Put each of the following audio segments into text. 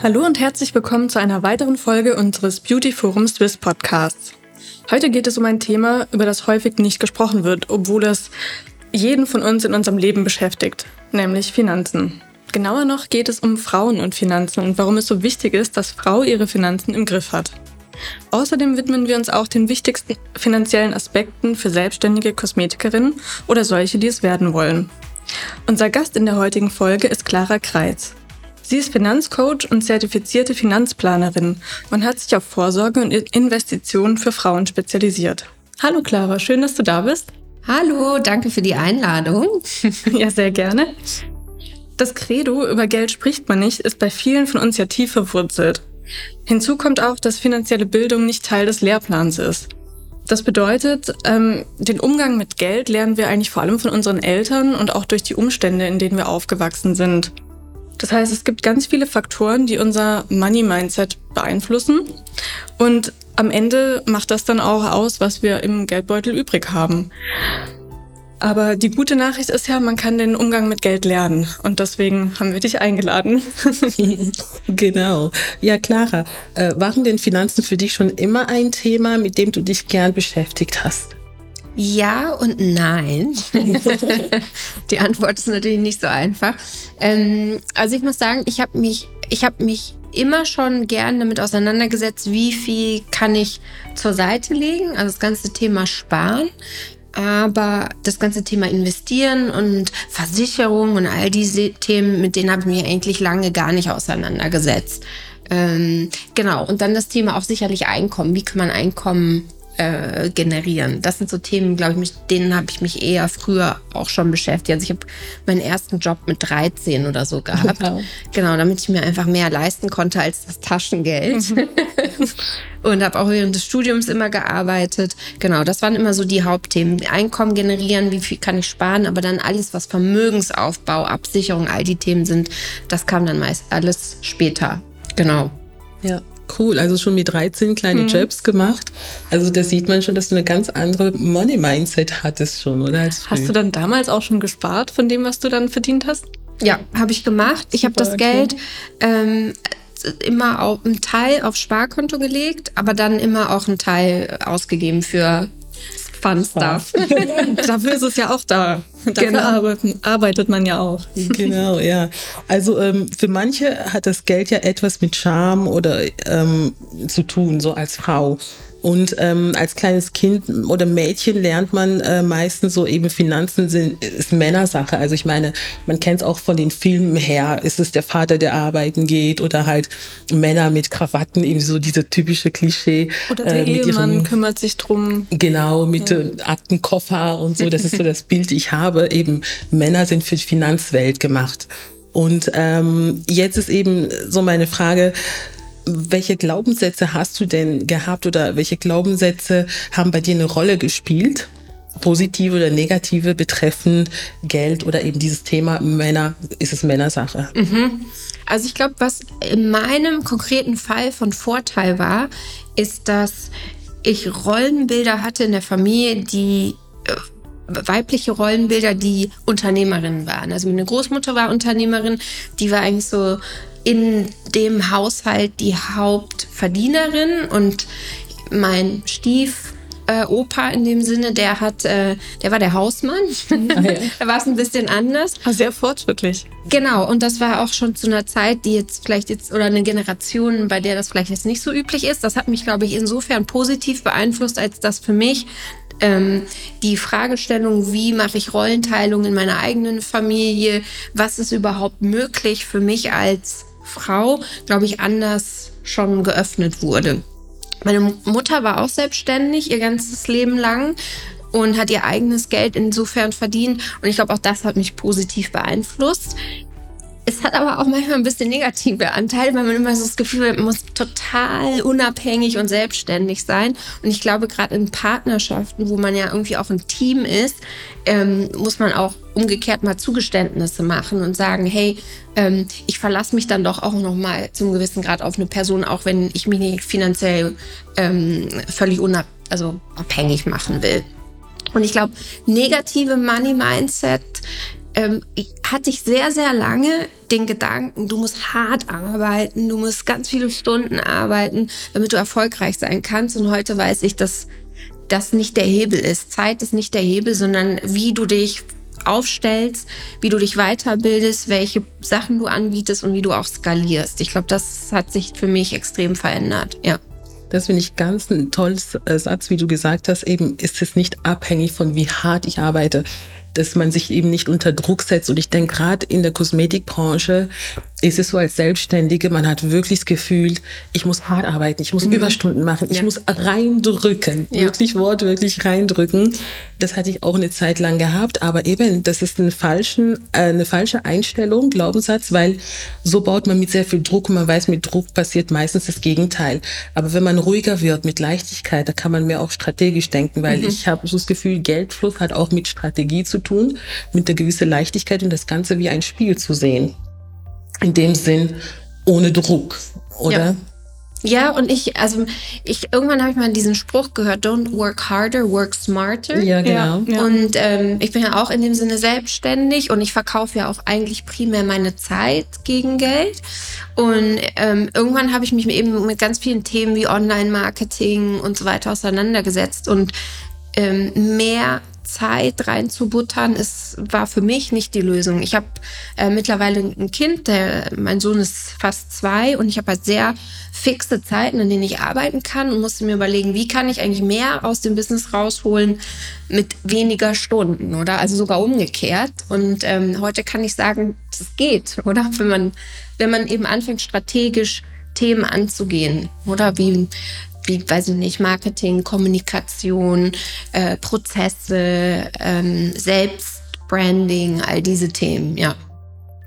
Hallo und herzlich willkommen zu einer weiteren Folge unseres Beauty Forum Swiss Podcasts. Heute geht es um ein Thema, über das häufig nicht gesprochen wird, obwohl es jeden von uns in unserem Leben beschäftigt, nämlich Finanzen. Genauer noch geht es um Frauen und Finanzen und warum es so wichtig ist, dass Frau ihre Finanzen im Griff hat. Außerdem widmen wir uns auch den wichtigsten finanziellen Aspekten für selbstständige Kosmetikerinnen oder solche, die es werden wollen. Unser Gast in der heutigen Folge ist Clara Kreitz. Sie ist Finanzcoach und zertifizierte Finanzplanerin und hat sich auf Vorsorge und Investitionen für Frauen spezialisiert. Hallo Clara, schön, dass du da bist. Hallo, danke für die Einladung. ja, sehr gerne. Das Credo, über Geld spricht man nicht, ist bei vielen von uns ja tief verwurzelt. Hinzu kommt auch, dass finanzielle Bildung nicht Teil des Lehrplans ist. Das bedeutet, ähm, den Umgang mit Geld lernen wir eigentlich vor allem von unseren Eltern und auch durch die Umstände, in denen wir aufgewachsen sind. Das heißt, es gibt ganz viele Faktoren, die unser Money-Mindset beeinflussen. Und am Ende macht das dann auch aus, was wir im Geldbeutel übrig haben. Aber die gute Nachricht ist ja, man kann den Umgang mit Geld lernen. Und deswegen haben wir dich eingeladen. genau. Ja, Clara, äh, waren denn Finanzen für dich schon immer ein Thema, mit dem du dich gern beschäftigt hast? Ja und nein. Die Antwort ist natürlich nicht so einfach. Ähm, also ich muss sagen, ich habe mich, ich habe mich immer schon gern damit auseinandergesetzt, wie viel kann ich zur Seite legen. Also das ganze Thema Sparen. Aber das ganze Thema Investieren und Versicherung und all diese Themen, mit denen habe ich mich eigentlich lange gar nicht auseinandergesetzt. Ähm, genau. Und dann das Thema auch sicherlich Einkommen. Wie kann man Einkommen äh, generieren. Das sind so Themen, glaube ich, mit denen habe ich mich eher früher auch schon beschäftigt. Also ich habe meinen ersten Job mit 13 oder so gehabt. Genau. genau, damit ich mir einfach mehr leisten konnte als das Taschengeld. Mhm. und habe auch während des Studiums immer gearbeitet. Genau, das waren immer so die Hauptthemen. Einkommen generieren, wie viel kann ich sparen, aber dann alles, was Vermögensaufbau, Absicherung, all die Themen sind, das kam dann meist alles später. Genau. Ja. Cool, also schon mit 13 kleine mhm. Jobs gemacht. Also da sieht man schon, dass du eine ganz andere Money-Mindset hattest schon, oder? hast du dann damals auch schon gespart von dem, was du dann verdient hast? Ja, habe ich gemacht. Ich habe das okay. Geld ähm, immer auch einen Teil auf Sparkonto gelegt, aber dann immer auch einen Teil ausgegeben für Fun Stuff. Dafür ist es ja auch da. Dafür genau. arbeiten, arbeitet man ja auch. Genau, ja. Also ähm, für manche hat das Geld ja etwas mit Charme oder ähm, zu tun, so als Frau. Und ähm, als kleines Kind oder Mädchen lernt man äh, meistens so eben Finanzen sind ist Männersache. Also ich meine, man kennt es auch von den Filmen her. Ist es der Vater, der arbeiten geht oder halt Männer mit Krawatten, eben so diese typische Klischee. Oder der äh, Ehemann ihren, kümmert sich drum. Genau, mit ja. Aktenkoffer und so. Das ist so das Bild, ich habe. Eben Männer sind für die Finanzwelt gemacht. Und ähm, jetzt ist eben so meine Frage, welche Glaubenssätze hast du denn gehabt oder welche Glaubenssätze haben bei dir eine Rolle gespielt? Positive oder negative betreffend Geld oder eben dieses Thema Männer, ist es Männersache? Mhm. Also ich glaube, was in meinem konkreten Fall von Vorteil war, ist, dass ich Rollenbilder hatte in der Familie, die äh, weibliche Rollenbilder, die Unternehmerinnen waren. Also meine Großmutter war Unternehmerin, die war eigentlich so in dem Haushalt die Hauptverdienerin und mein Stiefvater äh, Opa in dem Sinne, der hat, äh, der war der Hausmann. Ah, ja. da war es ein bisschen anders. Ah, sehr fortschrittlich. Genau, und das war auch schon zu einer Zeit, die jetzt vielleicht jetzt, oder eine Generation, bei der das vielleicht jetzt nicht so üblich ist. Das hat mich, glaube ich, insofern positiv beeinflusst, als dass für mich ähm, die Fragestellung, wie mache ich Rollenteilung in meiner eigenen Familie, was ist überhaupt möglich für mich als Frau, glaube ich, anders schon geöffnet wurde. Meine Mutter war auch selbstständig ihr ganzes Leben lang und hat ihr eigenes Geld insofern verdient. Und ich glaube, auch das hat mich positiv beeinflusst. Es hat aber auch manchmal ein bisschen negative Anteile, weil man immer so das Gefühl hat, man muss total unabhängig und selbstständig sein. Und ich glaube, gerade in Partnerschaften, wo man ja irgendwie auch ein Team ist, ähm, muss man auch umgekehrt mal Zugeständnisse machen und sagen, hey, ähm, ich verlasse mich dann doch auch noch mal zum gewissen Grad auf eine Person, auch wenn ich mich nicht finanziell ähm, völlig unab also abhängig machen will. Und ich glaube, negative Money Mindset ähm, hatte ich sehr, sehr lange den Gedanken, du musst hart arbeiten, du musst ganz viele Stunden arbeiten, damit du erfolgreich sein kannst. Und heute weiß ich, dass das nicht der Hebel ist. Zeit ist nicht der Hebel, sondern wie du dich aufstellst, wie du dich weiterbildest, welche Sachen du anbietest und wie du auch skalierst. Ich glaube, das hat sich für mich extrem verändert. Ja. Das finde ich ganz ein tolles äh, Satz, wie du gesagt hast. Eben ist es nicht abhängig von wie hart ich arbeite dass man sich eben nicht unter Druck setzt. Und ich denke, gerade in der Kosmetikbranche ist es so als Selbstständige, man hat wirklich das Gefühl, ich muss hart arbeiten, ich muss mhm. Überstunden machen, ich ja. muss reindrücken, ja. wirklich wortwörtlich reindrücken. Das hatte ich auch eine Zeit lang gehabt, aber eben, das ist eine, falschen, äh, eine falsche Einstellung, Glaubenssatz, weil so baut man mit sehr viel Druck und man weiß, mit Druck passiert meistens das Gegenteil. Aber wenn man ruhiger wird, mit Leichtigkeit, da kann man mehr auch strategisch denken, weil mhm. ich habe so das Gefühl, Geldfluss hat auch mit Strategie zu tun, mit einer gewissen Leichtigkeit und das Ganze wie ein Spiel zu sehen in dem Sinn ohne Druck, oder? Ja. Ja, und ich, also ich irgendwann habe ich mal diesen Spruch gehört, don't work harder, work smarter. Ja, genau. Ja. Und ähm, ich bin ja auch in dem Sinne selbstständig und ich verkaufe ja auch eigentlich primär meine Zeit gegen Geld. Und ähm, irgendwann habe ich mich eben mit ganz vielen Themen wie Online-Marketing und so weiter auseinandergesetzt und ähm, mehr Zeit reinzubuttern, ist, war für mich nicht die Lösung. Ich habe äh, mittlerweile ein Kind, der, mein Sohn ist fast zwei und ich habe halt sehr fixe Zeiten, in denen ich arbeiten kann und musste mir überlegen, wie kann ich eigentlich mehr aus dem Business rausholen mit weniger Stunden oder also sogar umgekehrt. Und ähm, heute kann ich sagen, das geht, oder? Wenn man, wenn man eben anfängt, strategisch Themen anzugehen, oder wie wie, weiß ich nicht, Marketing, Kommunikation, äh, Prozesse, ähm, Selbstbranding, all diese Themen, ja.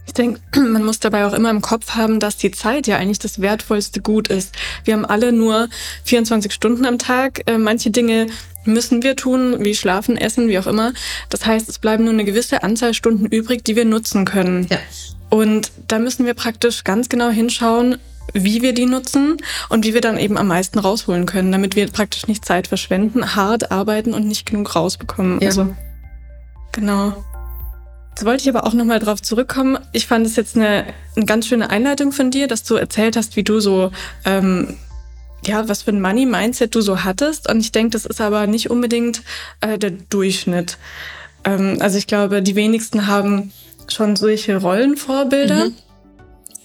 Ich denke, man muss dabei auch immer im Kopf haben, dass die Zeit ja eigentlich das wertvollste Gut ist. Wir haben alle nur 24 Stunden am Tag. Äh, manche Dinge müssen wir tun, wie schlafen, essen, wie auch immer. Das heißt, es bleiben nur eine gewisse Anzahl Stunden übrig, die wir nutzen können. Ja. Und da müssen wir praktisch ganz genau hinschauen, wie wir die nutzen und wie wir dann eben am meisten rausholen können, damit wir praktisch nicht Zeit verschwenden, hart arbeiten und nicht genug rausbekommen. Ja. Also genau. Jetzt wollte ich aber auch nochmal drauf zurückkommen. Ich fand es jetzt eine, eine ganz schöne Einleitung von dir, dass du erzählt hast, wie du so ähm, ja, was für ein Money-Mindset du so hattest. Und ich denke, das ist aber nicht unbedingt äh, der Durchschnitt. Ähm, also ich glaube, die wenigsten haben schon solche Rollenvorbilder. Mhm.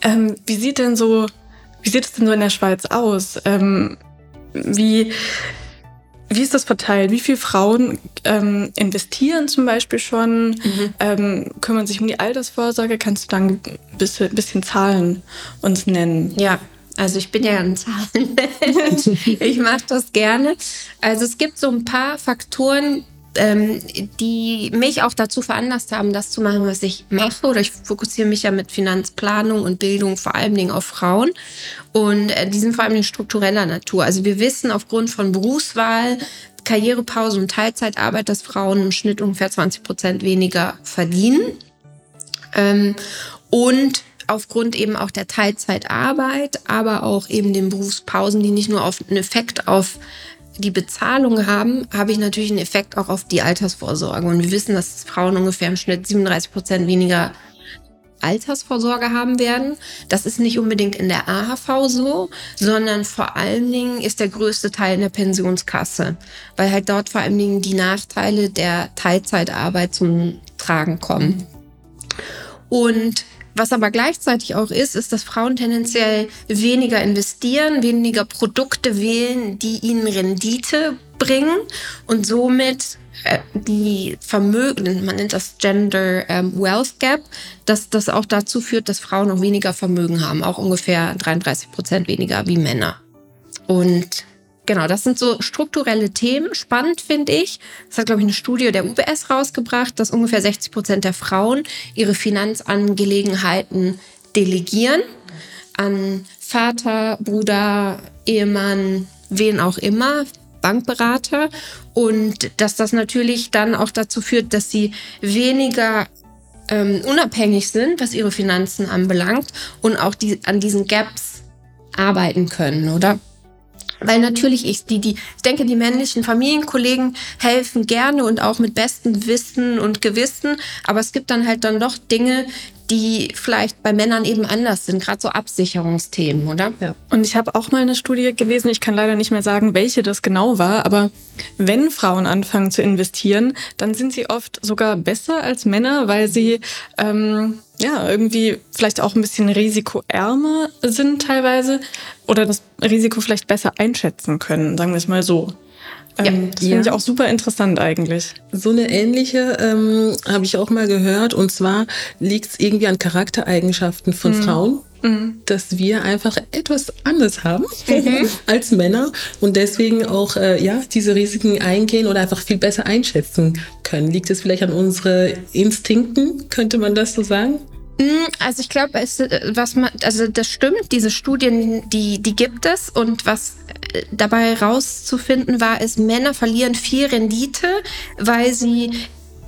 Ähm, wie sieht denn so wie sieht es denn so in der Schweiz aus? Ähm, wie, wie ist das verteilt? Wie viele Frauen ähm, investieren zum Beispiel schon, mhm. ähm, kümmern sich um die Altersvorsorge? Kannst du dann ein bisschen, bisschen Zahlen uns nennen? Ja, also ich bin ja ein Zahlenmensch. ich mache das gerne. Also es gibt so ein paar Faktoren, ähm, die mich auch dazu veranlasst haben, das zu machen, was ich mache. Oder ich fokussiere mich ja mit Finanzplanung und Bildung vor allen Dingen auf Frauen. Und äh, die sind vor allem in struktureller Natur. Also wir wissen aufgrund von Berufswahl, Karrierepause und Teilzeitarbeit, dass Frauen im Schnitt ungefähr 20 Prozent weniger verdienen. Ähm, und aufgrund eben auch der Teilzeitarbeit, aber auch eben den Berufspausen, die nicht nur auf einen Effekt auf die Bezahlung haben, habe ich natürlich einen Effekt auch auf die Altersvorsorge. Und wir wissen, dass Frauen ungefähr im Schnitt 37 Prozent weniger Altersvorsorge haben werden. Das ist nicht unbedingt in der AHV so, sondern vor allen Dingen ist der größte Teil in der Pensionskasse, weil halt dort vor allen Dingen die Nachteile der Teilzeitarbeit zum Tragen kommen. Und was aber gleichzeitig auch ist, ist, dass Frauen tendenziell weniger investieren, weniger Produkte wählen, die ihnen Rendite bringen und somit äh, die Vermögen, man nennt das Gender ähm, Wealth Gap, dass das auch dazu führt, dass Frauen noch weniger Vermögen haben, auch ungefähr 33 Prozent weniger wie Männer. Und Genau, das sind so strukturelle Themen. Spannend finde ich. Das hat, glaube ich, eine Studie der UBS rausgebracht, dass ungefähr 60 Prozent der Frauen ihre Finanzangelegenheiten delegieren an Vater, Bruder, Ehemann, wen auch immer, Bankberater. Und dass das natürlich dann auch dazu führt, dass sie weniger ähm, unabhängig sind, was ihre Finanzen anbelangt und auch die, an diesen Gaps arbeiten können, oder? Weil natürlich ich, die, die, ich denke, die männlichen Familienkollegen helfen gerne und auch mit bestem Wissen und Gewissen. Aber es gibt dann halt dann doch Dinge, die vielleicht bei Männern eben anders sind, gerade so Absicherungsthemen, oder? Ja. Und ich habe auch mal eine Studie gelesen, ich kann leider nicht mehr sagen, welche das genau war, aber wenn Frauen anfangen zu investieren, dann sind sie oft sogar besser als Männer, weil sie ähm, ja irgendwie vielleicht auch ein bisschen risikoärmer sind teilweise oder das Risiko vielleicht besser einschätzen können, sagen wir es mal so. Ähm, ja, das finde ja. ich auch super interessant eigentlich. So eine ähnliche ähm, habe ich auch mal gehört. Und zwar liegt es irgendwie an Charaktereigenschaften von mhm. Frauen, mhm. dass wir einfach etwas anders haben mhm. als Männer und deswegen auch äh, ja diese Risiken eingehen oder einfach viel besser einschätzen können. Liegt es vielleicht an unsere Instinkten? Könnte man das so sagen? Mm, also ich glaube, was man, also das stimmt, diese Studien, die, die gibt es. Und was äh, dabei rauszufinden war, ist, Männer verlieren viel Rendite, weil sie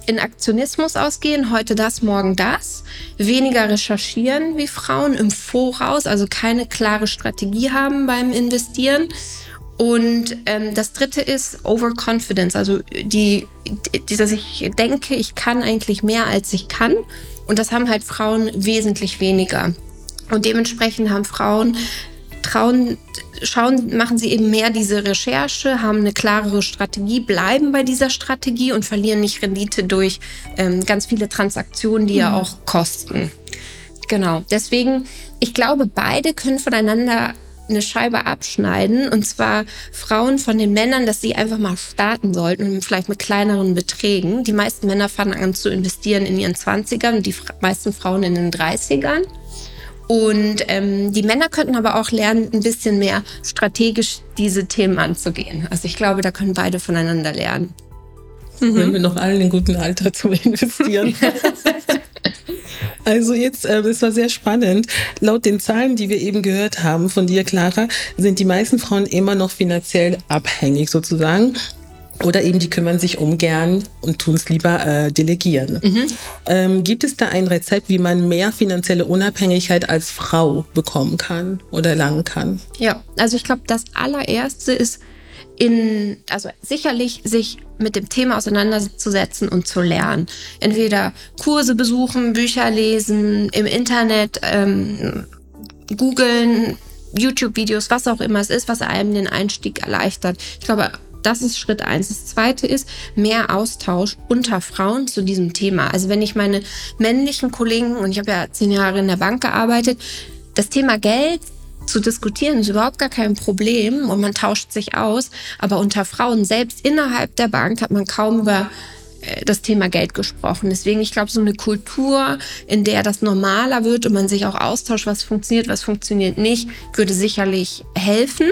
in Aktionismus ausgehen, heute das, morgen das, weniger recherchieren wie Frauen im Voraus, also keine klare Strategie haben beim Investieren. Und ähm, das dritte ist Overconfidence, also die, die, dass ich denke, ich kann eigentlich mehr als ich kann. Und das haben halt Frauen wesentlich weniger. Und dementsprechend haben Frauen trauen, schauen, machen sie eben mehr diese Recherche, haben eine klarere Strategie, bleiben bei dieser Strategie und verlieren nicht Rendite durch ähm, ganz viele Transaktionen, die mhm. ja auch kosten. Genau. Deswegen, ich glaube, beide können voneinander eine Scheibe abschneiden und zwar Frauen von den Männern, dass sie einfach mal starten sollten, vielleicht mit kleineren Beträgen. Die meisten Männer fangen an zu investieren in ihren 20ern und die meisten Frauen in den 30ern. Und ähm, die Männer könnten aber auch lernen, ein bisschen mehr strategisch diese Themen anzugehen. Also ich glaube, da können beide voneinander lernen. Mhm. Wenn wir noch allen in guten Alter zu investieren. Also jetzt, äh, es war sehr spannend. Laut den Zahlen, die wir eben gehört haben von dir, Clara, sind die meisten Frauen immer noch finanziell abhängig sozusagen. Oder eben die kümmern sich ungern und tun es lieber äh, delegieren. Mhm. Ähm, gibt es da ein Rezept, wie man mehr finanzielle Unabhängigkeit als Frau bekommen kann oder erlangen kann? Ja, also ich glaube, das allererste ist in, also sicherlich sich mit dem Thema auseinanderzusetzen und zu lernen. Entweder Kurse besuchen, Bücher lesen, im Internet ähm, googeln, YouTube-Videos, was auch immer es ist, was einem den Einstieg erleichtert. Ich glaube, das ist Schritt eins. Das zweite ist mehr Austausch unter Frauen zu diesem Thema. Also wenn ich meine männlichen Kollegen, und ich habe ja zehn Jahre in der Bank gearbeitet, das Thema Geld zu diskutieren ist überhaupt gar kein Problem und man tauscht sich aus. Aber unter Frauen selbst innerhalb der Bank hat man kaum über äh, das Thema Geld gesprochen. Deswegen, ich glaube, so eine Kultur, in der das normaler wird und man sich auch austauscht, was funktioniert, was funktioniert nicht, würde sicherlich helfen.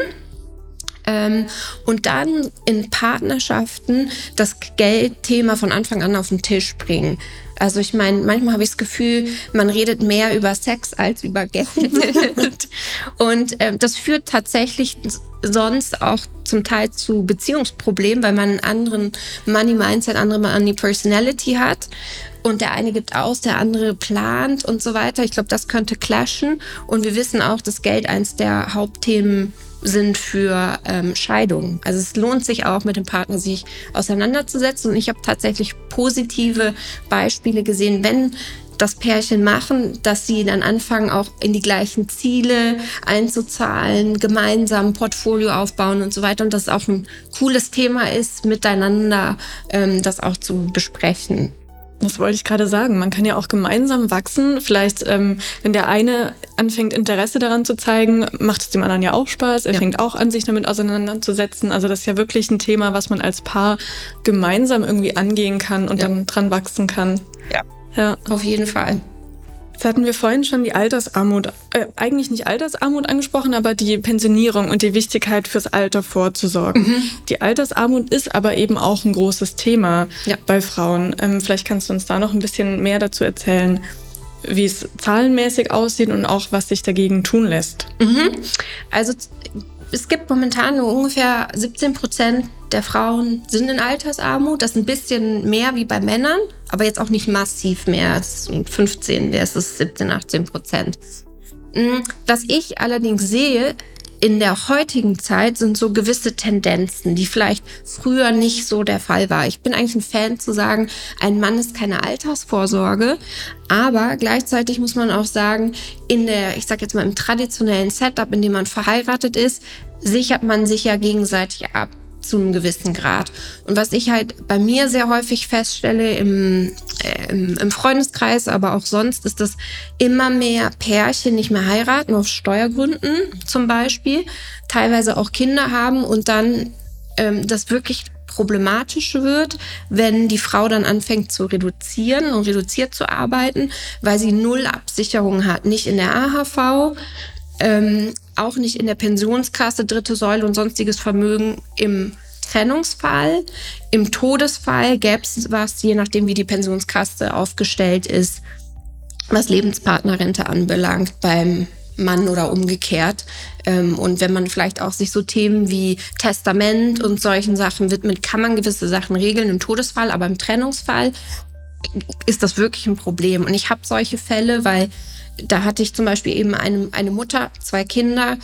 Ähm, und dann in Partnerschaften das Geldthema von Anfang an auf den Tisch bringen. Also ich meine, manchmal habe ich das Gefühl, man redet mehr über Sex als über Geld. und äh, das führt tatsächlich sonst auch zum Teil zu Beziehungsproblemen, weil man einen anderen Money-Mindset, andere Money-Personality hat. Und der eine gibt aus, der andere plant und so weiter. Ich glaube, das könnte clashen. Und wir wissen auch, dass Geld eins der Hauptthemen sind für ähm, Scheidungen. Also es lohnt sich auch mit dem Partner sich auseinanderzusetzen. Und ich habe tatsächlich positive Beispiele gesehen, wenn das Pärchen machen, dass sie dann anfangen, auch in die gleichen Ziele einzuzahlen, gemeinsam Portfolio aufbauen und so weiter. Und das auch ein cooles Thema ist, miteinander ähm, das auch zu besprechen. Das wollte ich gerade sagen. Man kann ja auch gemeinsam wachsen. Vielleicht, ähm, wenn der eine anfängt, Interesse daran zu zeigen, macht es dem anderen ja auch Spaß. Er ja. fängt auch an, sich damit auseinanderzusetzen. Also das ist ja wirklich ein Thema, was man als Paar gemeinsam irgendwie angehen kann und ja. dann dran wachsen kann. Ja. Ja. Auf jeden Fall. Jetzt hatten wir vorhin schon die Altersarmut, äh, eigentlich nicht Altersarmut angesprochen, aber die Pensionierung und die Wichtigkeit fürs Alter vorzusorgen. Mhm. Die Altersarmut ist aber eben auch ein großes Thema ja. bei Frauen. Ähm, vielleicht kannst du uns da noch ein bisschen mehr dazu erzählen, wie es zahlenmäßig aussieht und auch was sich dagegen tun lässt. Mhm. Also es gibt momentan nur ungefähr 17 Prozent der Frauen sind in Altersarmut. Das ist ein bisschen mehr wie bei Männern, aber jetzt auch nicht massiv mehr. 15 versus 17, 18 Prozent. Mm, was ich allerdings sehe, in der heutigen Zeit sind so gewisse Tendenzen, die vielleicht früher nicht so der Fall war. Ich bin eigentlich ein Fan zu sagen, ein Mann ist keine Altersvorsorge, aber gleichzeitig muss man auch sagen, in der, ich sag jetzt mal im traditionellen Setup, in dem man verheiratet ist, sichert man sich ja gegenseitig ab zu einem gewissen Grad. Und was ich halt bei mir sehr häufig feststelle im, äh, im, Freundeskreis, aber auch sonst, ist, dass immer mehr Pärchen nicht mehr heiraten, aus Steuergründen zum Beispiel, teilweise auch Kinder haben und dann ähm, das wirklich problematisch wird, wenn die Frau dann anfängt zu reduzieren und reduziert zu arbeiten, weil sie null Absicherung hat, nicht in der AHV, ähm, auch nicht in der Pensionskasse, dritte Säule und sonstiges Vermögen im Trennungsfall. Im Todesfall gäbe es was, je nachdem, wie die Pensionskasse aufgestellt ist, was Lebenspartnerrente anbelangt beim Mann oder umgekehrt. Ähm, und wenn man vielleicht auch sich so Themen wie Testament und solchen Sachen widmet, kann man gewisse Sachen regeln im Todesfall, aber im Trennungsfall ist das wirklich ein Problem. Und ich habe solche Fälle, weil da hatte ich zum Beispiel eben eine, eine Mutter, zwei Kinder.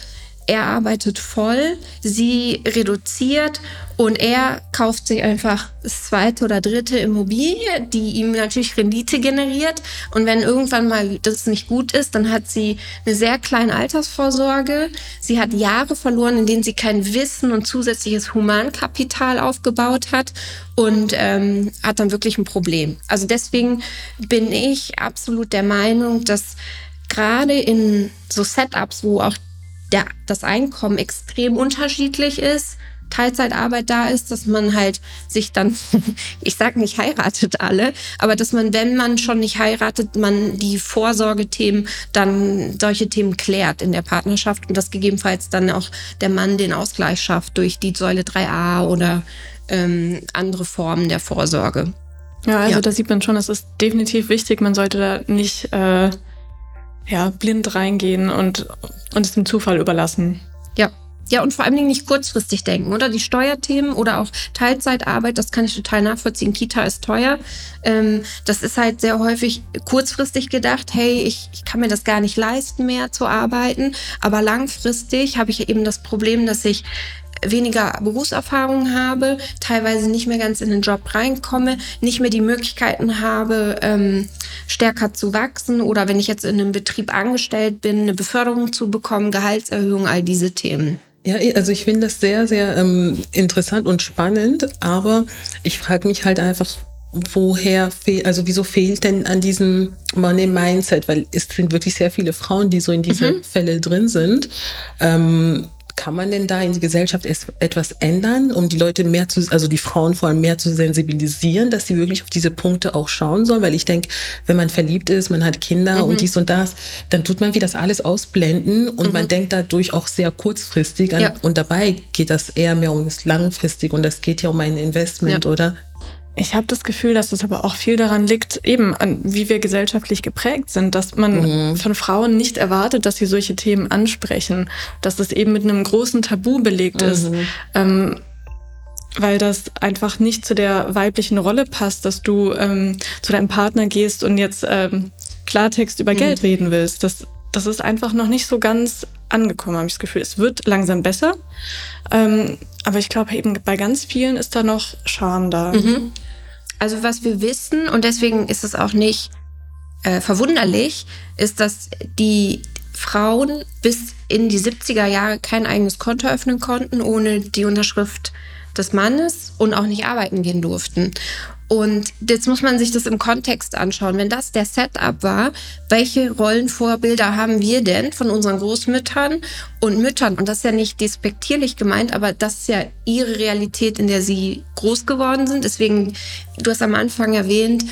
Er arbeitet voll, sie reduziert und er kauft sich einfach das zweite oder dritte Immobilie, die ihm natürlich Rendite generiert. Und wenn irgendwann mal das nicht gut ist, dann hat sie eine sehr kleine Altersvorsorge. Sie hat Jahre verloren, in denen sie kein Wissen und zusätzliches Humankapital aufgebaut hat und ähm, hat dann wirklich ein Problem. Also deswegen bin ich absolut der Meinung, dass gerade in so Setups, wo auch der, das Einkommen extrem unterschiedlich ist, Teilzeitarbeit da ist, dass man halt sich dann, ich sag nicht heiratet alle, aber dass man, wenn man schon nicht heiratet, man die Vorsorgethemen, dann solche Themen klärt in der Partnerschaft und dass gegebenenfalls dann auch der Mann den Ausgleich schafft durch die Säule 3a oder ähm, andere Formen der Vorsorge. Ja, also ja. da sieht man schon, es ist definitiv wichtig, man sollte da nicht äh, ja, blind reingehen und, und es dem Zufall überlassen. Ja. Ja, und vor allen Dingen nicht kurzfristig denken, oder? Die Steuerthemen oder auch Teilzeitarbeit, das kann ich total nachvollziehen. Kita ist teuer. Ähm, das ist halt sehr häufig kurzfristig gedacht, hey, ich, ich kann mir das gar nicht leisten mehr zu arbeiten. Aber langfristig habe ich eben das Problem, dass ich weniger Berufserfahrung habe, teilweise nicht mehr ganz in den Job reinkomme, nicht mehr die Möglichkeiten habe, ähm, stärker zu wachsen oder wenn ich jetzt in einem Betrieb angestellt bin, eine Beförderung zu bekommen, Gehaltserhöhung, all diese Themen. Ja, also ich finde das sehr, sehr ähm, interessant und spannend, aber ich frage mich halt einfach, woher fehlt, also wieso fehlt denn an diesem Money Mindset? Weil es sind wirklich sehr viele Frauen, die so in diese mhm. Fälle drin sind. Ähm, kann man denn da in die Gesellschaft etwas ändern, um die Leute mehr zu, also die Frauen vor allem mehr zu sensibilisieren, dass sie wirklich auf diese Punkte auch schauen sollen? Weil ich denke, wenn man verliebt ist, man hat Kinder mhm. und dies und das, dann tut man wie das alles ausblenden und mhm. man denkt dadurch auch sehr kurzfristig an. Ja. Und dabei geht das eher mehr um das langfristig und das geht ja um ein Investment, ja. oder? Ich habe das Gefühl, dass es aber auch viel daran liegt, eben an wie wir gesellschaftlich geprägt sind, dass man mhm. von Frauen nicht erwartet, dass sie solche Themen ansprechen, dass das eben mit einem großen Tabu belegt mhm. ist, ähm, weil das einfach nicht zu der weiblichen Rolle passt, dass du ähm, zu deinem Partner gehst und jetzt ähm, Klartext über mhm. Geld reden willst. Das, das ist einfach noch nicht so ganz angekommen, habe ich das Gefühl. Es wird langsam besser. Ähm, aber ich glaube eben bei ganz vielen ist da noch Scham da. Mhm. Also was wir wissen, und deswegen ist es auch nicht äh, verwunderlich ist, dass die Frauen bis in die 70er Jahre kein eigenes Konto öffnen konnten ohne die Unterschrift des Mannes und auch nicht arbeiten gehen durften. Und jetzt muss man sich das im Kontext anschauen. Wenn das der Setup war, welche Rollenvorbilder haben wir denn von unseren Großmüttern und Müttern? Und das ist ja nicht despektierlich gemeint, aber das ist ja ihre Realität, in der sie groß geworden sind. Deswegen, du hast am Anfang erwähnt,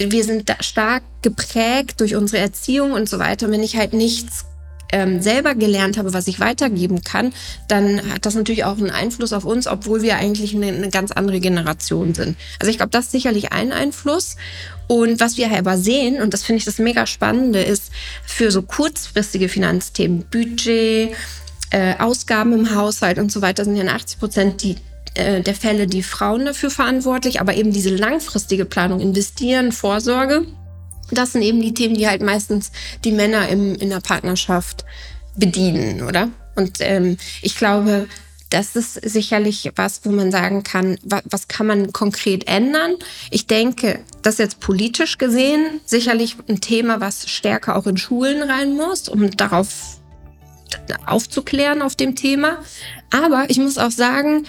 wir sind stark geprägt durch unsere Erziehung und so weiter. Und wenn ich halt nichts ähm, selber gelernt habe, was ich weitergeben kann, dann hat das natürlich auch einen Einfluss auf uns, obwohl wir eigentlich eine, eine ganz andere Generation sind. Also ich glaube, das ist sicherlich ein Einfluss. Und was wir aber sehen, und das finde ich das mega Spannende, ist für so kurzfristige Finanzthemen, Budget, äh, Ausgaben im Haushalt und so weiter, sind ja 80 Prozent die äh, der Fälle die Frauen dafür verantwortlich, aber eben diese langfristige Planung, investieren, Vorsorge, das sind eben die Themen, die halt meistens die Männer im, in der Partnerschaft bedienen, oder? Und ähm, ich glaube, das ist sicherlich was, wo man sagen kann, was, was kann man konkret ändern? Ich denke, das jetzt politisch gesehen sicherlich ein Thema, was stärker auch in Schulen rein muss, um darauf aufzuklären auf dem Thema. Aber ich muss auch sagen,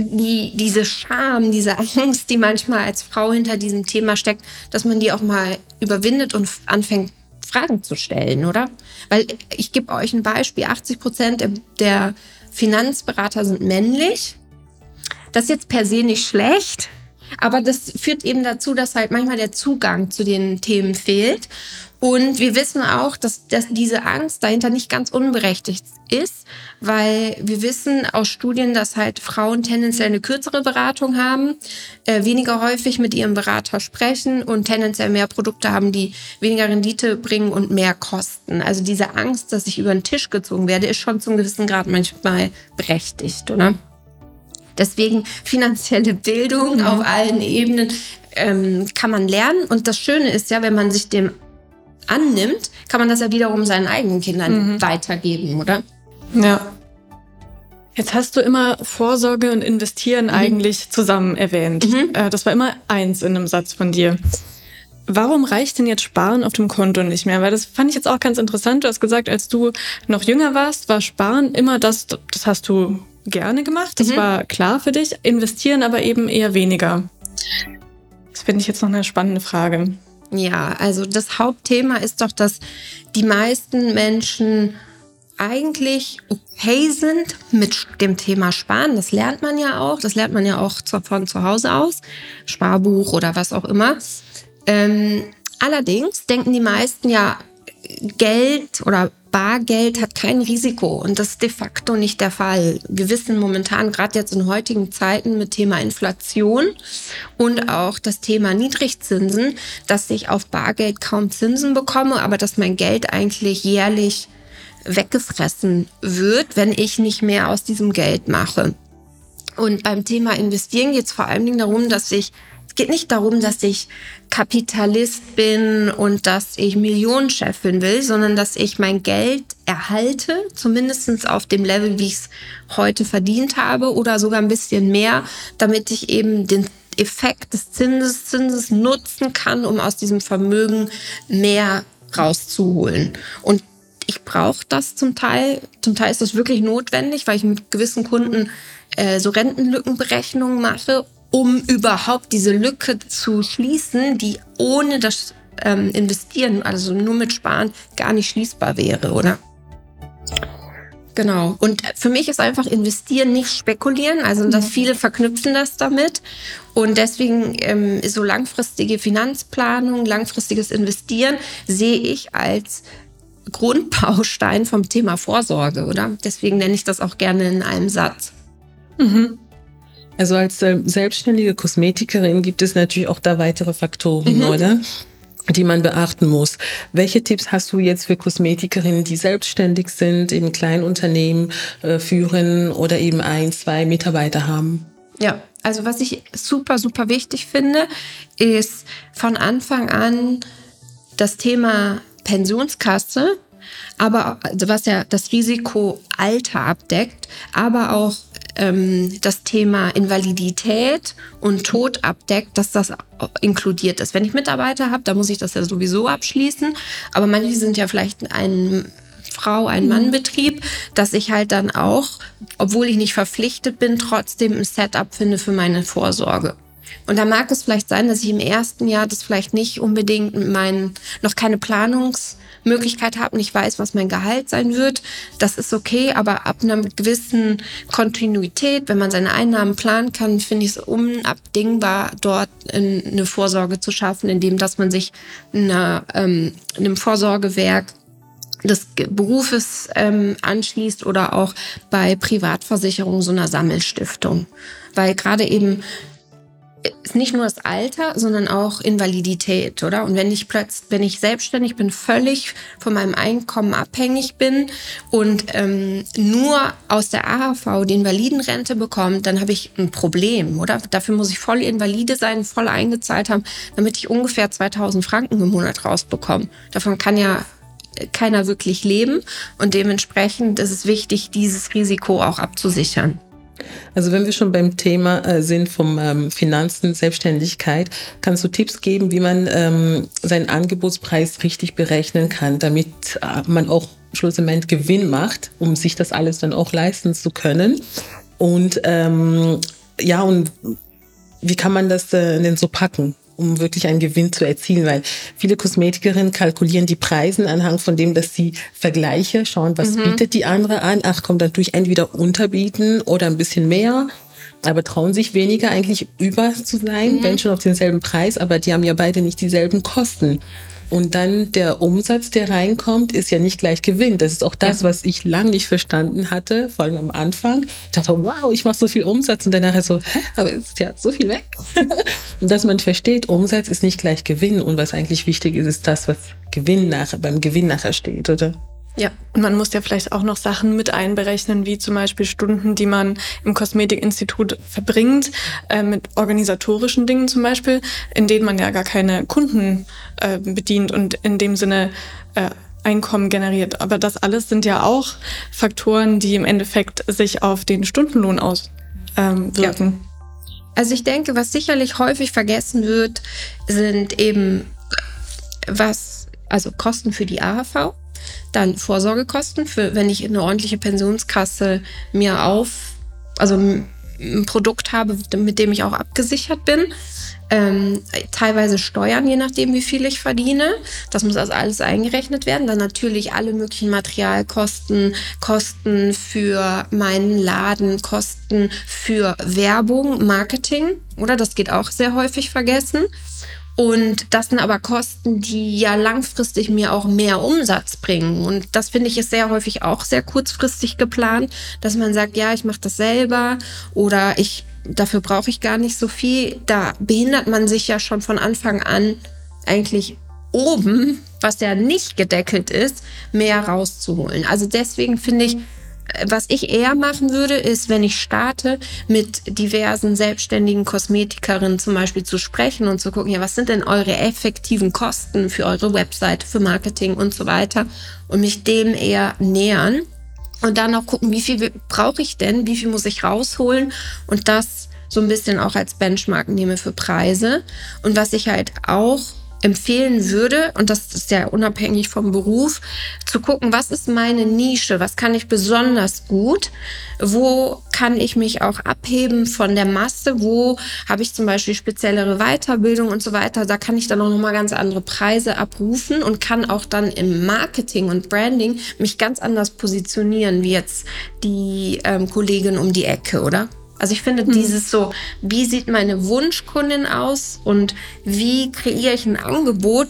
die, diese Scham, diese Angst, die manchmal als Frau hinter diesem Thema steckt, dass man die auch mal überwindet und anfängt, Fragen zu stellen, oder? Weil ich gebe euch ein Beispiel, 80 Prozent der Finanzberater sind männlich. Das ist jetzt per se nicht schlecht, aber das führt eben dazu, dass halt manchmal der Zugang zu den Themen fehlt. Und wir wissen auch, dass, dass diese Angst dahinter nicht ganz unberechtigt ist, weil wir wissen aus Studien, dass halt Frauen tendenziell eine kürzere Beratung haben, äh, weniger häufig mit ihrem Berater sprechen und tendenziell mehr Produkte haben, die weniger Rendite bringen und mehr kosten. Also diese Angst, dass ich über den Tisch gezogen werde, ist schon zum gewissen Grad manchmal berechtigt, oder? Deswegen finanzielle Bildung mhm. auf allen Ebenen ähm, kann man lernen. Und das Schöne ist ja, wenn man sich dem annimmt, kann man das ja wiederum seinen eigenen Kindern mhm. weitergeben, oder? Ja. Jetzt hast du immer Vorsorge und Investieren mhm. eigentlich zusammen erwähnt. Mhm. Äh, das war immer eins in einem Satz von dir. Warum reicht denn jetzt Sparen auf dem Konto nicht mehr? Weil das fand ich jetzt auch ganz interessant. Du hast gesagt, als du noch jünger warst, war Sparen immer das, das hast du gerne gemacht. Das mhm. war klar für dich. Investieren aber eben eher weniger. Das finde ich jetzt noch eine spannende Frage. Ja, also das Hauptthema ist doch, dass die meisten Menschen eigentlich okay sind mit dem Thema Sparen. Das lernt man ja auch. Das lernt man ja auch von zu Hause aus. Sparbuch oder was auch immer. Ähm, allerdings denken die meisten ja, Geld oder Bargeld hat kein Risiko und das ist de facto nicht der Fall. Wir wissen momentan, gerade jetzt in heutigen Zeiten mit Thema Inflation und auch das Thema Niedrigzinsen, dass ich auf Bargeld kaum Zinsen bekomme, aber dass mein Geld eigentlich jährlich weggefressen wird, wenn ich nicht mehr aus diesem Geld mache. Und beim Thema Investieren geht es vor allen Dingen darum, dass ich es geht nicht darum, dass ich Kapitalist bin und dass ich Millionenchefin will, sondern dass ich mein Geld erhalte, zumindest auf dem Level, wie ich es heute verdient habe oder sogar ein bisschen mehr, damit ich eben den Effekt des Zinses, nutzen kann, um aus diesem Vermögen mehr rauszuholen. Und ich brauche das zum Teil. Zum Teil ist das wirklich notwendig, weil ich mit gewissen Kunden äh, so Rentenlückenberechnungen mache um überhaupt diese Lücke zu schließen, die ohne das ähm, Investieren, also nur mit Sparen, gar nicht schließbar wäre, oder? Genau. Und für mich ist einfach investieren nicht spekulieren. Also dass viele verknüpfen das damit. Und deswegen ähm, so langfristige Finanzplanung, langfristiges Investieren sehe ich als Grundbaustein vom Thema Vorsorge, oder? Deswegen nenne ich das auch gerne in einem Satz. Mhm. Also als äh, selbstständige Kosmetikerin gibt es natürlich auch da weitere Faktoren, mhm. oder? die man beachten muss. Welche Tipps hast du jetzt für Kosmetikerinnen, die selbstständig sind, eben Kleinunternehmen äh, führen oder eben ein, zwei Mitarbeiter haben? Ja, also was ich super, super wichtig finde, ist von Anfang an das Thema Pensionskasse, aber also was ja das Risiko Alter abdeckt, aber auch ähm, das Thema Invalidität und Tod abdeckt, dass das inkludiert ist. Wenn ich Mitarbeiter habe, dann muss ich das ja sowieso abschließen. Aber manche sind ja vielleicht ein Frau, ein Mann-Betrieb, dass ich halt dann auch, obwohl ich nicht verpflichtet bin, trotzdem ein Setup finde für meine Vorsorge. Und da mag es vielleicht sein, dass ich im ersten Jahr das vielleicht nicht unbedingt meinen, noch keine Planungsmöglichkeit habe, nicht weiß, was mein Gehalt sein wird. Das ist okay, aber ab einer gewissen Kontinuität, wenn man seine Einnahmen planen kann, finde ich es unabdingbar, dort eine Vorsorge zu schaffen, indem dass man sich einer, ähm, einem Vorsorgewerk des Berufes ähm, anschließt oder auch bei Privatversicherungen so einer Sammelstiftung. Weil gerade eben ist nicht nur das Alter, sondern auch Invalidität, oder? Und wenn ich plötzlich, wenn ich selbstständig bin, völlig von meinem Einkommen abhängig bin und ähm, nur aus der AHV die Invalidenrente bekomme, dann habe ich ein Problem, oder? Dafür muss ich voll invalide sein, voll eingezahlt haben, damit ich ungefähr 2000 Franken im Monat rausbekomme. Davon kann ja keiner wirklich leben und dementsprechend ist es wichtig, dieses Risiko auch abzusichern. Also wenn wir schon beim Thema äh, sind vom ähm, Finanzen, Selbstständigkeit, kannst du Tipps geben, wie man ähm, seinen Angebotspreis richtig berechnen kann, damit äh, man auch schlussendlich Gewinn macht, um sich das alles dann auch leisten zu können. Und ähm, ja, und wie kann man das äh, denn so packen? Um wirklich einen Gewinn zu erzielen, weil viele Kosmetikerinnen kalkulieren die Preise anhand von dem, dass sie Vergleiche schauen, was mhm. bietet die andere an. Ach komm, dann tue ich entweder unterbieten oder ein bisschen mehr aber trauen sich weniger eigentlich über zu sein, mhm. wenn schon auf denselben Preis, aber die haben ja beide nicht dieselben Kosten. Und dann der Umsatz, der reinkommt, ist ja nicht gleich Gewinn. Das ist auch das, ja. was ich lange nicht verstanden hatte, vor allem am Anfang. Ich dachte, wow, ich mache so viel Umsatz und dann nachher so, hä, aber ist ja so viel weg. und dass man versteht, Umsatz ist nicht gleich Gewinn und was eigentlich wichtig ist, ist das, was Gewinn nachher, beim Gewinn nachher steht, oder? Ja, und man muss ja vielleicht auch noch Sachen mit einberechnen, wie zum Beispiel Stunden, die man im Kosmetikinstitut verbringt, äh, mit organisatorischen Dingen zum Beispiel, in denen man ja gar keine Kunden äh, bedient und in dem Sinne äh, Einkommen generiert. Aber das alles sind ja auch Faktoren, die im Endeffekt sich auf den Stundenlohn auswirken. Ähm, ja. Also ich denke, was sicherlich häufig vergessen wird, sind eben was, also Kosten für die AHV dann Vorsorgekosten, für wenn ich eine ordentliche Pensionskasse mir auf, also ein Produkt habe, mit dem ich auch abgesichert bin. Ähm, teilweise Steuern, je nachdem, wie viel ich verdiene. Das muss also alles eingerechnet werden. Dann natürlich alle möglichen Materialkosten, Kosten für meinen Laden, Kosten für Werbung, Marketing, oder? Das geht auch sehr häufig vergessen. Und das sind aber Kosten, die ja langfristig mir auch mehr Umsatz bringen. Und das finde ich ist sehr häufig auch sehr kurzfristig geplant, dass man sagt, ja, ich mache das selber oder ich dafür brauche ich gar nicht so viel. Da behindert man sich ja schon von Anfang an eigentlich oben, was ja nicht gedeckelt ist, mehr rauszuholen. Also deswegen finde ich, was ich eher machen würde, ist, wenn ich starte, mit diversen selbstständigen Kosmetikerinnen zum Beispiel zu sprechen und zu gucken, ja, was sind denn eure effektiven Kosten für eure Website, für Marketing und so weiter und mich dem eher nähern und dann auch gucken, wie viel brauche ich denn, wie viel muss ich rausholen und das so ein bisschen auch als Benchmark nehme für Preise. Und was ich halt auch empfehlen würde, und das ist ja unabhängig vom Beruf, zu gucken, was ist meine Nische, was kann ich besonders gut, wo kann ich mich auch abheben von der Masse, wo habe ich zum Beispiel speziellere Weiterbildung und so weiter, da kann ich dann auch nochmal ganz andere Preise abrufen und kann auch dann im Marketing und Branding mich ganz anders positionieren, wie jetzt die ähm, Kollegin um die Ecke, oder? Also ich finde mhm. dieses so, wie sieht meine Wunschkundin aus und wie kreiere ich ein Angebot,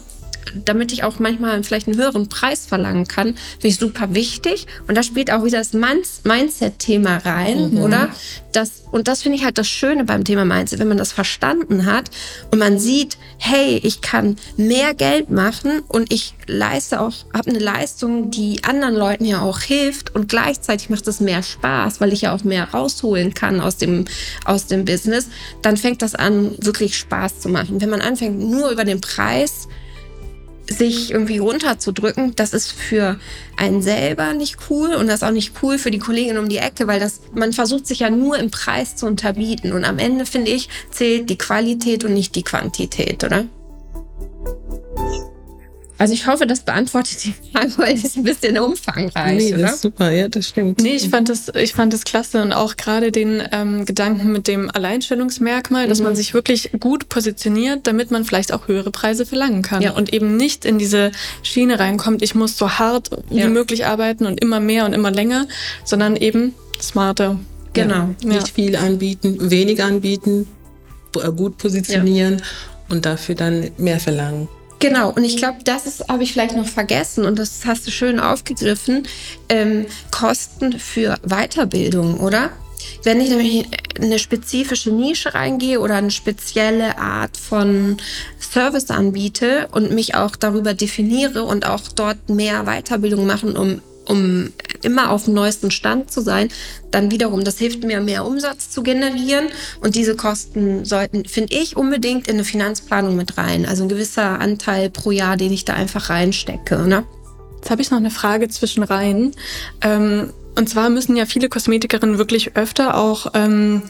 damit ich auch manchmal vielleicht einen höheren Preis verlangen kann, finde ich super wichtig. Und da spielt auch wieder das Mindset-Thema rein, mhm. oder? Das, und das finde ich halt das Schöne beim Thema Mindset, wenn man das verstanden hat und man sieht, hey, ich kann mehr Geld machen und ich leiste auch, habe eine Leistung, die anderen Leuten ja auch hilft und gleichzeitig macht es mehr Spaß, weil ich ja auch mehr rausholen kann aus dem, aus dem Business, dann fängt das an, wirklich Spaß zu machen. Wenn man anfängt, nur über den Preis sich irgendwie runterzudrücken, das ist für einen selber nicht cool und das ist auch nicht cool für die Kollegin um die Ecke, weil das, man versucht sich ja nur im Preis zu unterbieten. Und am Ende, finde ich, zählt die Qualität und nicht die Quantität, oder? Also ich hoffe, das beantwortet die Frage, weil es ist ein bisschen umfangreich. Nee, oder? das ist super, ja, das stimmt. Nee, ich fand das, ich fand das klasse und auch gerade den ähm, Gedanken mit dem Alleinstellungsmerkmal, dass Mhm. man sich wirklich gut positioniert, damit man vielleicht auch höhere Preise verlangen kann Ja. und eben nicht in diese Schiene reinkommt, ich muss so hart Ja. wie möglich arbeiten und immer mehr und immer länger, sondern eben smarter. Genau. Ja. Nicht viel anbieten, wenig anbieten, gut positionieren und dafür dann mehr verlangen. Genau, und ich glaube, das habe ich vielleicht noch vergessen und das hast du schön aufgegriffen. Ähm, Kosten für Weiterbildung, oder? Wenn ich nämlich in eine spezifische Nische reingehe oder eine spezielle Art von Service anbiete und mich auch darüber definiere und auch dort mehr Weiterbildung machen, um, um immer auf dem neuesten Stand zu sein, dann wiederum, das hilft mir, mehr Umsatz zu generieren. Und diese Kosten sollten, finde ich, unbedingt in eine Finanzplanung mit rein. Also ein gewisser Anteil pro Jahr, den ich da einfach reinstecke. Ne? Jetzt habe ich noch eine Frage zwischen rein. Ähm, und zwar müssen ja viele Kosmetikerinnen wirklich öfter auch ähm,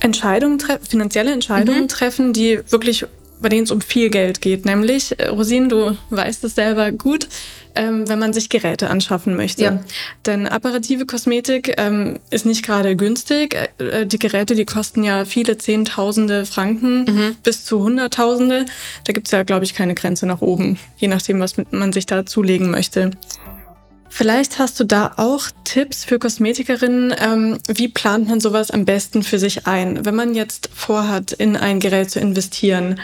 Entscheidungen finanzielle Entscheidungen Mhm. treffen, die wirklich, bei denen es um viel Geld geht. Nämlich, äh, Rosin, du weißt es selber gut, ähm, wenn man sich Geräte anschaffen möchte. Ja. Denn apparative Kosmetik ähm, ist nicht gerade günstig. Äh, die Geräte, die kosten ja viele Zehntausende Franken Mhm. bis zu Hunderttausende. Da gibt's ja, glaube ich, keine Grenze nach oben, je nachdem, was man sich da zulegen möchte. Vielleicht hast du da auch Tipps für Kosmetikerinnen. Ähm, wie plant man sowas am besten für sich ein? Wenn man jetzt vorhat, in ein Gerät zu investieren,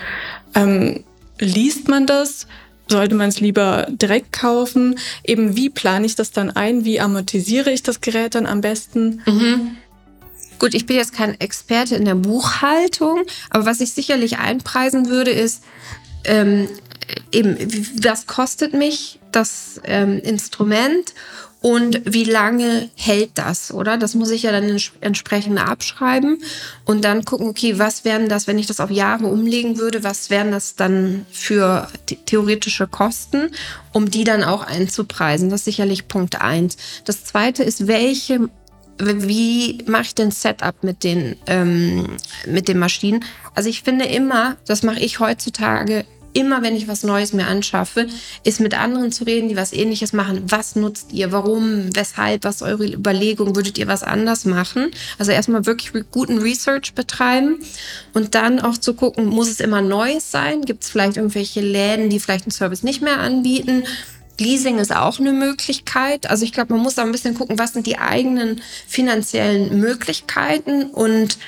ähm, liest man das? Sollte man es lieber direkt kaufen? Eben wie plane ich das dann ein? Wie amortisiere ich das Gerät dann am besten? Gut, ich bin jetzt kein Experte in der Buchhaltung, aber was ich sicherlich einpreisen würde, ist ähm, eben, was kostet mich das ähm, Instrument und wie lange hält das, oder? Das muss ich ja dann ents- entsprechend abschreiben und dann gucken, okay, was wären das, wenn ich das auf Jahre umlegen würde, was wären das dann für the- theoretische Kosten, um die dann auch einzupreisen? Das ist sicherlich Punkt eins. Das zweite ist, welche wie mache ich denn Setup mit den, ähm, mit den Maschinen? Also ich finde immer, das mache ich heutzutage, immer wenn ich was Neues mir anschaffe, ist mit anderen zu reden, die was ähnliches machen. Was nutzt ihr? Warum? Weshalb? Was ist eure Überlegung? Würdet ihr was anders machen? Also erstmal wirklich guten Research betreiben und dann auch zu gucken, muss es immer Neues sein? Gibt es vielleicht irgendwelche Läden, die vielleicht einen Service nicht mehr anbieten? Leasing ist auch eine Möglichkeit. Also ich glaube, man muss da ein bisschen gucken, was sind die eigenen finanziellen Möglichkeiten und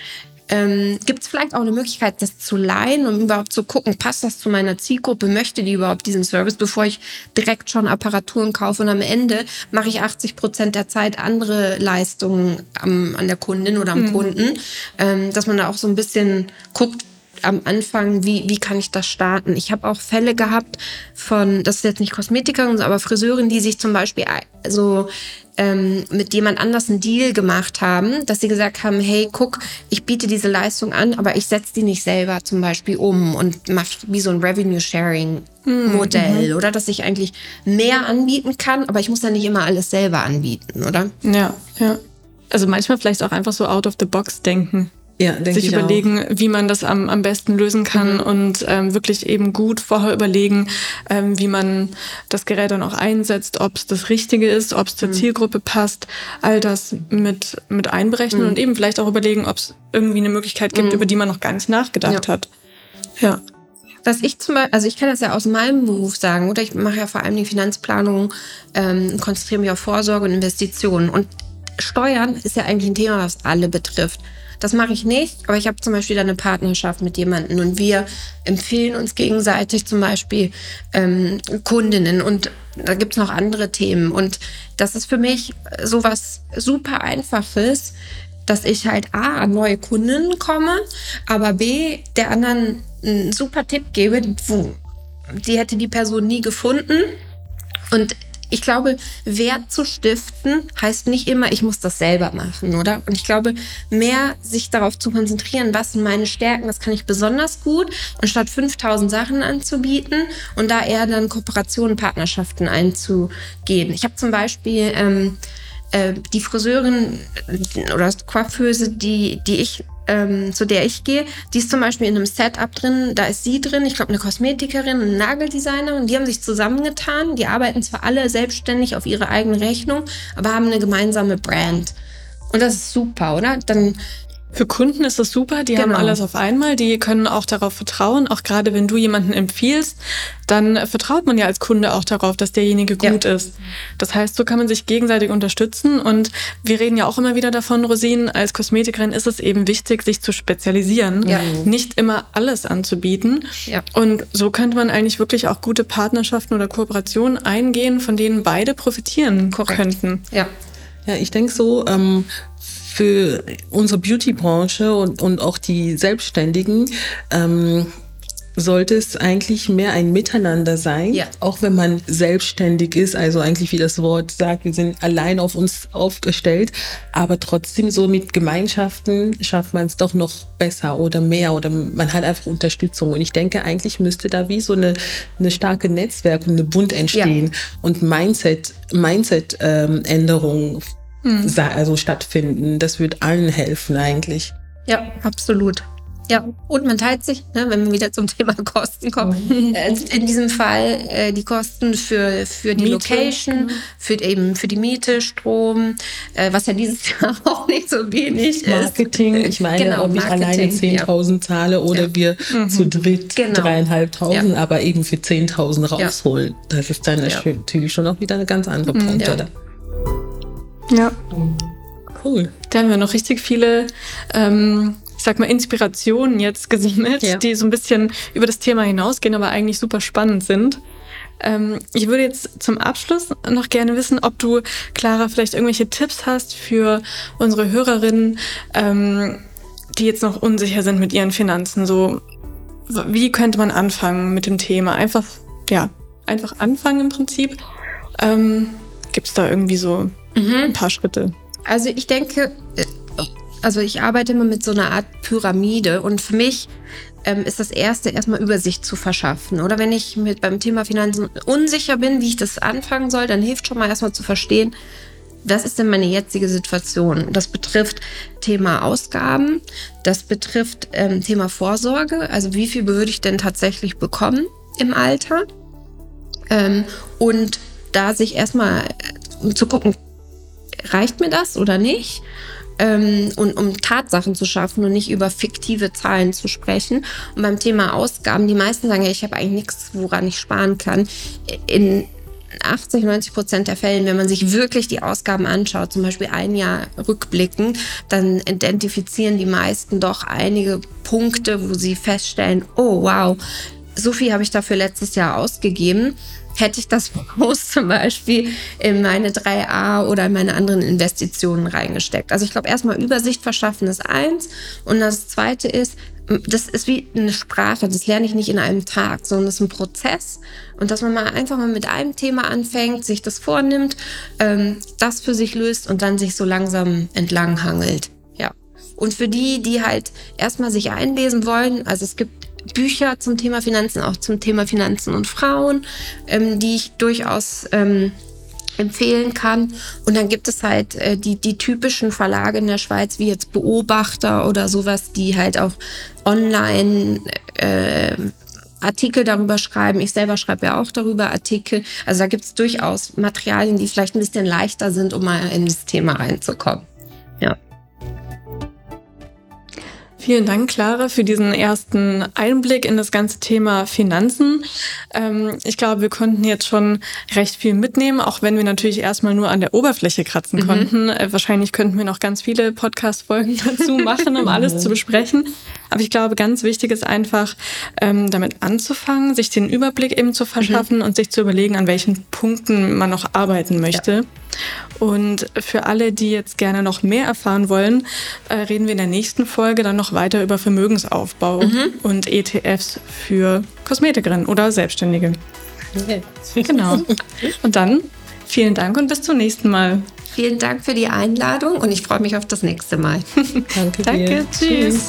ähm, gibt es vielleicht auch eine Möglichkeit, das zu leihen, um überhaupt zu gucken, passt das zu meiner Zielgruppe, möchte die überhaupt diesen Service, bevor ich direkt schon Apparaturen kaufe und am Ende mache ich 80 Prozent der Zeit andere Leistungen am, an der Kundin oder am Kunden, ähm, dass man da auch so ein bisschen guckt, am Anfang, wie, wie kann ich das starten? Ich habe auch Fälle gehabt von, das ist jetzt nicht Kosmetikerin, aber Friseurin, die sich zum Beispiel so ähm, mit jemand anders einen Deal gemacht haben, dass sie gesagt haben, hey, guck, ich biete diese Leistung an, aber ich setze die nicht selber zum Beispiel um und mache wie so ein Revenue-Sharing-Modell, oder? Dass ich eigentlich mehr anbieten kann, aber ich muss ja nicht immer alles selber anbieten, oder? Ja, ja. Also manchmal vielleicht auch einfach so out of the box denken. Ja, sich ich auch. überlegen, wie man das am, am besten lösen kann und ähm, wirklich eben gut vorher überlegen, ähm, wie man das Gerät dann auch einsetzt, ob es das Richtige ist, ob es zur Zielgruppe passt, all das mit, mit einberechnen und eben vielleicht auch überlegen, ob es irgendwie eine Möglichkeit gibt, über die man noch gar nicht nachgedacht Ja. hat. Ja. Was ich zum Beispiel, also ich kann das ja aus meinem Beruf sagen, oder ich mache ja vor allem die Finanzplanung, ähm, konzentriere mich auf Vorsorge und Investitionen. Und Steuern ist ja eigentlich ein Thema, was alle betrifft. Das mache ich nicht, aber ich habe zum Beispiel eine Partnerschaft mit jemandem und wir empfehlen uns gegenseitig zum Beispiel ähm, Kundinnen und da gibt's noch andere Themen. Und das ist für mich sowas super Einfaches, dass ich halt A, an neue Kunden komme, aber B, der anderen einen super Tipp gebe, wo die hätte die Person nie gefunden. Und ich glaube, Wert zu stiften heißt nicht immer, ich muss das selber machen, oder? Und ich glaube, mehr sich darauf zu konzentrieren, was sind meine Stärken, was kann ich besonders gut und statt 5000 Sachen anzubieten und da eher dann Kooperationen, Partnerschaften einzugehen. Ich habe zum Beispiel ähm, äh, die Friseurin oder Coiffeuse, die, die ich ähm, zu der ich gehe, die ist zum Beispiel in einem Setup drin, da ist sie drin, ich glaube eine Kosmetikerin, ein Nageldesigner und die haben sich zusammengetan. Die arbeiten zwar alle selbstständig auf ihre eigene Rechnung, aber haben eine gemeinsame Brand. Und das ist super, oder? Dann für Kunden ist das super, die genau. haben alles auf einmal, die können auch darauf vertrauen, auch gerade wenn du jemanden empfiehlst, dann vertraut man ja als Kunde auch darauf, dass derjenige gut ja. ist. Das heißt, so kann man sich gegenseitig unterstützen und wir reden ja auch immer wieder davon, Rosinen, als Kosmetikerin ist es eben wichtig, sich zu spezialisieren, ja. nicht immer alles anzubieten. Ja. Und so könnte man eigentlich wirklich auch gute Partnerschaften oder Kooperationen eingehen, von denen beide profitieren Korrekt. könnten. Ja. Ja, ich denke so, ähm, für unsere Beauty-Branche und, und auch die Selbstständigen ähm, sollte es eigentlich mehr ein Miteinander sein, ja. auch wenn man selbstständig ist, also eigentlich wie das Wort sagt, wir sind allein auf uns aufgestellt, aber trotzdem so mit Gemeinschaften schafft man es doch noch besser oder mehr oder man hat einfach Unterstützung und ich denke eigentlich müsste da wie so eine, eine starke Netzwerk und eine Bund entstehen ja. und Mindset, Mindset ähm, Änderungen mhm. also stattfinden. Das wird allen helfen eigentlich. Ja, absolut. Ja, und man teilt sich, ne, wenn wir wieder zum Thema Kosten kommen, mhm. äh, in diesem Fall äh, die Kosten für, für die Miete. Location, genau. für eben für die Miete, Strom, äh, was ja dieses Jahr auch nicht so wenig Marketing, ist. ich meine, genau, ob ich alleine 10.000 ja. zahle oder ja. wir mhm. zu dritt genau. dreieinhalbtausend, ja. aber eben für 10.000 rausholen. Das ist dann natürlich schon auch wieder eine ganz andere mhm. Ja. Cool. Da haben wir noch richtig viele, ähm, ich sag mal, Inspirationen jetzt gesammelt, ja. die so ein bisschen über das Thema hinausgehen, aber eigentlich super spannend sind. Ähm, ich würde jetzt zum Abschluss noch gerne wissen, ob du, Clara, vielleicht irgendwelche Tipps hast für unsere Hörerinnen, ähm, die jetzt noch unsicher sind mit ihren Finanzen. So, wie könnte man anfangen mit dem Thema? Einfach, ja, einfach anfangen im Prinzip. Ähm, Gibt es da irgendwie so Mhm. Ein paar Schritte. Also ich denke, äh, also ich arbeite immer mit so einer Art Pyramide und für mich ähm, ist das Erste, erstmal Übersicht zu verschaffen. Oder wenn ich mit beim Thema Finanzen unsicher bin, wie ich das anfangen soll, dann hilft schon mal erstmal zu verstehen, was ist denn meine jetzige Situation? Das betrifft Thema Ausgaben, das betrifft ähm, Thema Vorsorge, also wie viel würde ich denn tatsächlich bekommen im Alter? Ähm, und da sich erstmal äh, zu gucken, reicht mir das oder nicht? Ähm, und um Tatsachen zu schaffen und nicht über fiktive Zahlen zu sprechen. Und beim Thema Ausgaben, die meisten sagen ja, ich habe eigentlich nichts, woran ich sparen kann. In 80, 90 Prozent der Fällen, wenn man sich wirklich die Ausgaben anschaut, zum Beispiel ein Jahr rückblicken, dann identifizieren die meisten doch einige Punkte, wo sie feststellen, oh wow, so viel habe ich dafür letztes Jahr ausgegeben hätte ich das Haus zum Beispiel in meine 3a oder in meine anderen Investitionen reingesteckt. Also ich glaube, erstmal Übersicht verschaffen ist eins. Und das zweite ist, das ist wie eine Sprache, das lerne ich nicht in einem Tag, sondern das ist ein Prozess. Und dass man mal einfach mal mit einem Thema anfängt, sich das vornimmt, ähm, das für sich löst und dann sich so langsam entlang hangelt. Ja. Und für die, die halt erstmal sich einlesen wollen, also es gibt Bücher zum Thema Finanzen, auch zum Thema Finanzen und Frauen, ähm, die ich durchaus ähm, empfehlen kann. Und dann gibt es halt äh, die, die typischen Verlage in der Schweiz, wie jetzt Beobachter oder sowas, die halt auch online äh, Artikel darüber schreiben. Ich selber schreibe ja auch darüber Artikel. Also da gibt es durchaus Materialien, die vielleicht ein bisschen leichter sind, um mal in das Thema reinzukommen. Vielen Dank, Clara, für diesen ersten Einblick in das ganze Thema Finanzen. Ähm, ich glaube, wir konnten jetzt schon recht viel mitnehmen, auch wenn wir natürlich erstmal nur an der Oberfläche kratzen mhm. konnten. Äh, wahrscheinlich könnten wir noch ganz viele Podcast-Folgen dazu machen, um alles zu besprechen. Aber ich glaube, ganz wichtig ist einfach, ähm, damit anzufangen, sich den Überblick eben zu verschaffen mhm. und sich zu überlegen, an welchen Punkten man noch arbeiten möchte. Ja. Und für alle, die jetzt gerne noch mehr erfahren wollen, äh, reden wir in der nächsten Folge dann noch weiter über Vermögensaufbau mhm. und ETFs für Kosmetikerinnen oder Selbstständige. Okay. Genau. Und dann Vielen Dank und bis zum nächsten Mal. Vielen Dank für die Einladung und ich freue mich auf das nächste Mal. Danke dir. Danke, tschüss. tschüss.